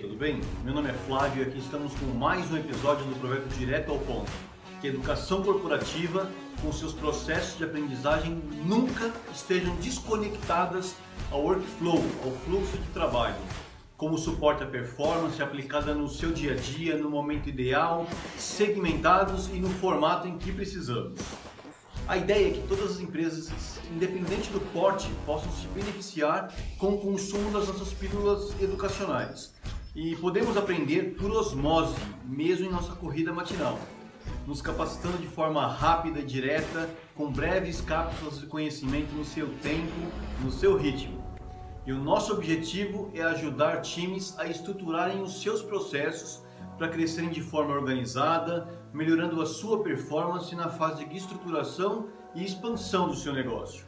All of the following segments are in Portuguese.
tudo bem? Meu nome é Flávio e aqui estamos com mais um episódio do projeto Direto ao Ponto, que educação corporativa, com seus processos de aprendizagem, nunca estejam desconectadas ao workflow, ao fluxo de trabalho, como suporte à performance aplicada no seu dia a dia, no momento ideal, segmentados e no formato em que precisamos. A ideia é que todas as empresas, independente do porte, possam se beneficiar com o consumo das nossas pílulas educacionais. E podemos aprender por osmose, mesmo em nossa corrida matinal, nos capacitando de forma rápida direta, com breves cápsulas de conhecimento no seu tempo, no seu ritmo. E o nosso objetivo é ajudar times a estruturarem os seus processos para crescerem de forma organizada, melhorando a sua performance na fase de estruturação e expansão do seu negócio.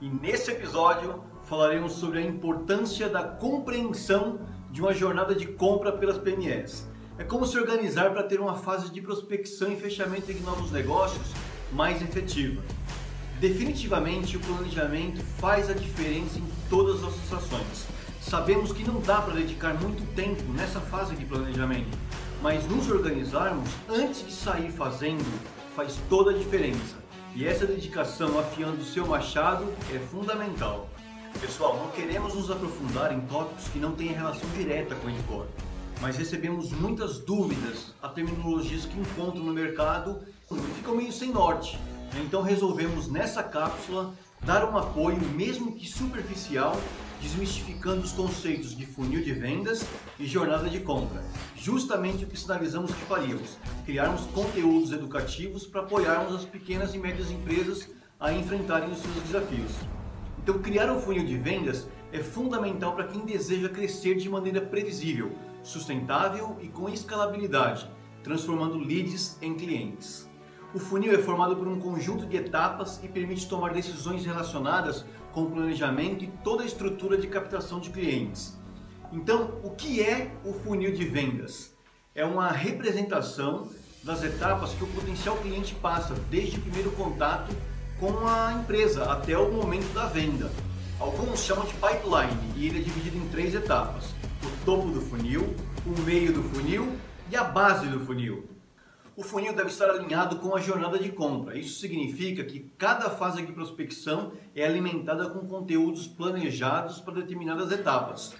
E nesse episódio falaremos sobre a importância da compreensão de uma jornada de compra pelas PMEs. É como se organizar para ter uma fase de prospecção e fechamento de novos negócios mais efetiva. Definitivamente, o planejamento faz a diferença em todas as ações. Sabemos que não dá para dedicar muito tempo nessa fase de planejamento, mas nos organizarmos antes de sair fazendo faz toda a diferença. E essa dedicação afiando o seu machado é fundamental. Pessoal, não queremos nos aprofundar em tópicos que não têm relação direta com o Encore, mas recebemos muitas dúvidas a terminologias que encontro no mercado e ficam meio sem norte. Então resolvemos nessa cápsula dar um apoio, mesmo que superficial, desmistificando os conceitos de funil de vendas e jornada de compra. Justamente o que sinalizamos que faríamos: criarmos conteúdos educativos para apoiarmos as pequenas e médias empresas a enfrentarem os seus desafios. Então, criar um funil de vendas é fundamental para quem deseja crescer de maneira previsível, sustentável e com escalabilidade, transformando leads em clientes. O funil é formado por um conjunto de etapas e permite tomar decisões relacionadas com o planejamento e toda a estrutura de captação de clientes. Então, o que é o funil de vendas? É uma representação das etapas que o potencial cliente passa desde o primeiro contato com a empresa até o momento da venda. Alguns chamam de pipeline e ele é dividido em três etapas: o topo do funil, o meio do funil e a base do funil o funil deve estar alinhado com a jornada de compra. Isso significa que cada fase de prospecção é alimentada com conteúdos planejados para determinadas etapas.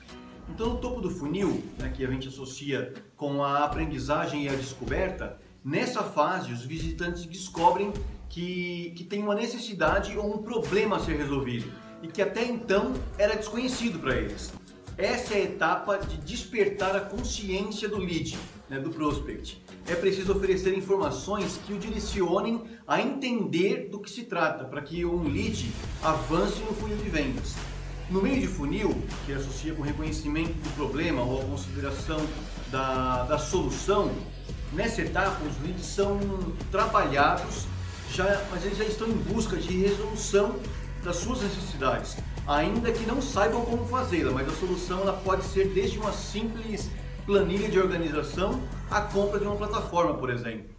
Então, no topo do funil, né, que a gente associa com a aprendizagem e a descoberta, nessa fase os visitantes descobrem que, que tem uma necessidade ou um problema a ser resolvido e que até então era desconhecido para eles. Essa é a etapa de despertar a consciência do lead, né, do prospect. É preciso oferecer informações que o direcionem a entender do que se trata, para que um lead avance no funil de vendas. No meio de funil, que associa com o reconhecimento do problema ou a consideração da, da solução, nessa etapa os leads são trabalhados, já, mas eles já estão em busca de resolução das suas necessidades ainda que não saibam como fazê-la, mas a solução ela pode ser desde uma simples planilha de organização à compra de uma plataforma, por exemplo.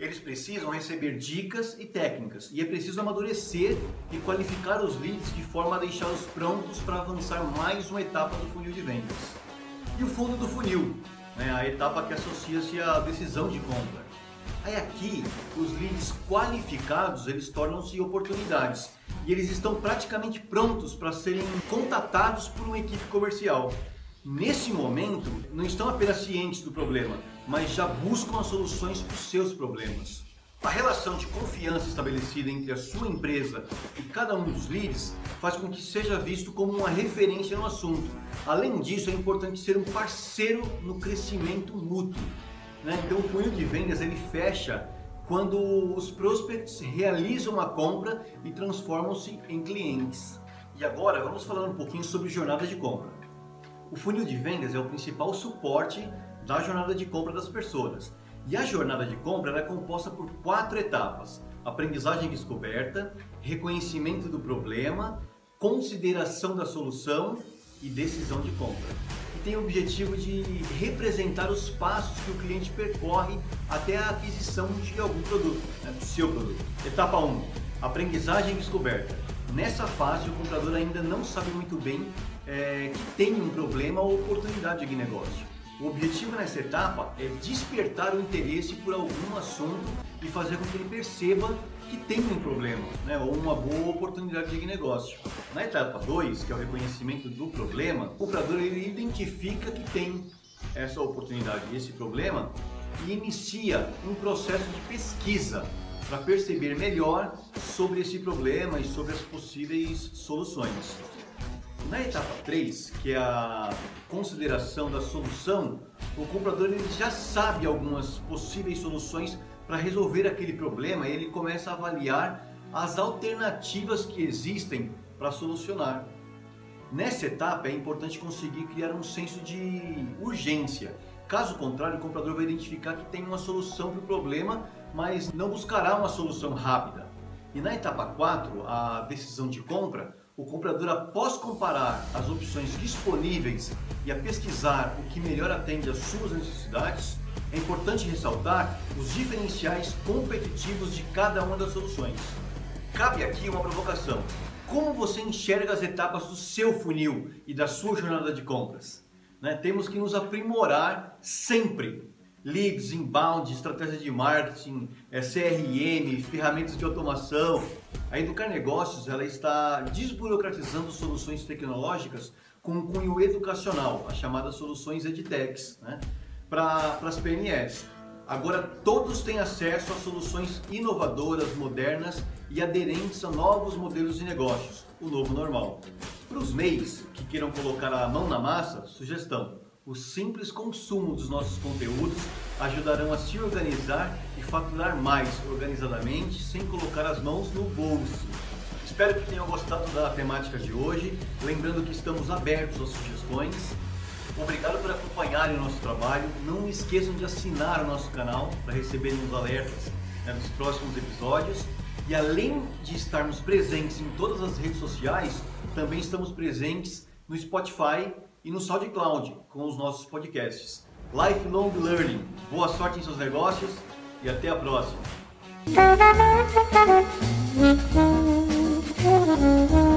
Eles precisam receber dicas e técnicas e é preciso amadurecer e qualificar os leads de forma a deixá-los prontos para avançar mais uma etapa do funil de vendas. E o fundo do funil, né, a etapa que associa-se à decisão de compra. Aí aqui, os leads qualificados, eles tornam-se oportunidades e eles estão praticamente prontos para serem contatados por uma equipe comercial. Nesse momento, não estão apenas cientes do problema, mas já buscam as soluções para os seus problemas. A relação de confiança estabelecida entre a sua empresa e cada um dos leads faz com que seja visto como uma referência no assunto. Além disso, é importante ser um parceiro no crescimento mútuo. Né? Então, o funil de vendas ele fecha quando os prospects realizam uma compra e transformam-se em clientes. E agora vamos falar um pouquinho sobre jornada de compra. O funil de vendas é o principal suporte da jornada de compra das pessoas. E a jornada de compra é composta por quatro etapas: aprendizagem e descoberta, reconhecimento do problema, consideração da solução e decisão de compra tem o objetivo de representar os passos que o cliente percorre até a aquisição de algum produto, né, do seu produto. Etapa 1: aprendizagem e descoberta. Nessa fase, o comprador ainda não sabe muito bem é, que tem um problema ou oportunidade de negócio. O objetivo nessa etapa é despertar o interesse por algum assunto e fazer com que ele perceba que tem um problema, né, ou uma boa oportunidade de negócio. Na etapa 2, que é o reconhecimento do problema, o comprador ele identifica que tem essa oportunidade, esse problema, e inicia um processo de pesquisa para perceber melhor sobre esse problema e sobre as possíveis soluções. Na etapa 3, que é a consideração da solução, o comprador ele já sabe algumas possíveis soluções para resolver aquele problema e ele começa a avaliar as alternativas que existem para solucionar. Nessa etapa é importante conseguir criar um senso de urgência. Caso contrário, o comprador vai identificar que tem uma solução para o problema, mas não buscará uma solução rápida. E na etapa 4, a decisão de compra, o comprador, após comparar as opções disponíveis e a pesquisar o que melhor atende às suas necessidades, é importante ressaltar os diferenciais competitivos de cada uma das soluções. Cabe aqui uma provocação. Como você enxerga as etapas do seu funil e da sua jornada de compras? Né? Temos que nos aprimorar sempre leads, inbound, estratégia de marketing, é, CRM, ferramentas de automação. A Educar Negócios ela está desburocratizando soluções tecnológicas com um cunho educacional, as chamadas soluções EdTechs, né, para as PMEs. Agora todos têm acesso a soluções inovadoras, modernas e aderentes a novos modelos de negócios, o novo normal. Para os MEIs que queiram colocar a mão na massa, sugestão o simples consumo dos nossos conteúdos ajudarão a se organizar e faturar mais organizadamente sem colocar as mãos no bolso. Espero que tenham gostado da temática de hoje. Lembrando que estamos abertos às sugestões. Obrigado por acompanharem o nosso trabalho. Não esqueçam de assinar o nosso canal para receberem os alertas né, dos próximos episódios. E além de estarmos presentes em todas as redes sociais, também estamos presentes no Spotify e no SoundCloud com os nossos podcasts. Lifelong Learning. Boa sorte em seus negócios e até a próxima.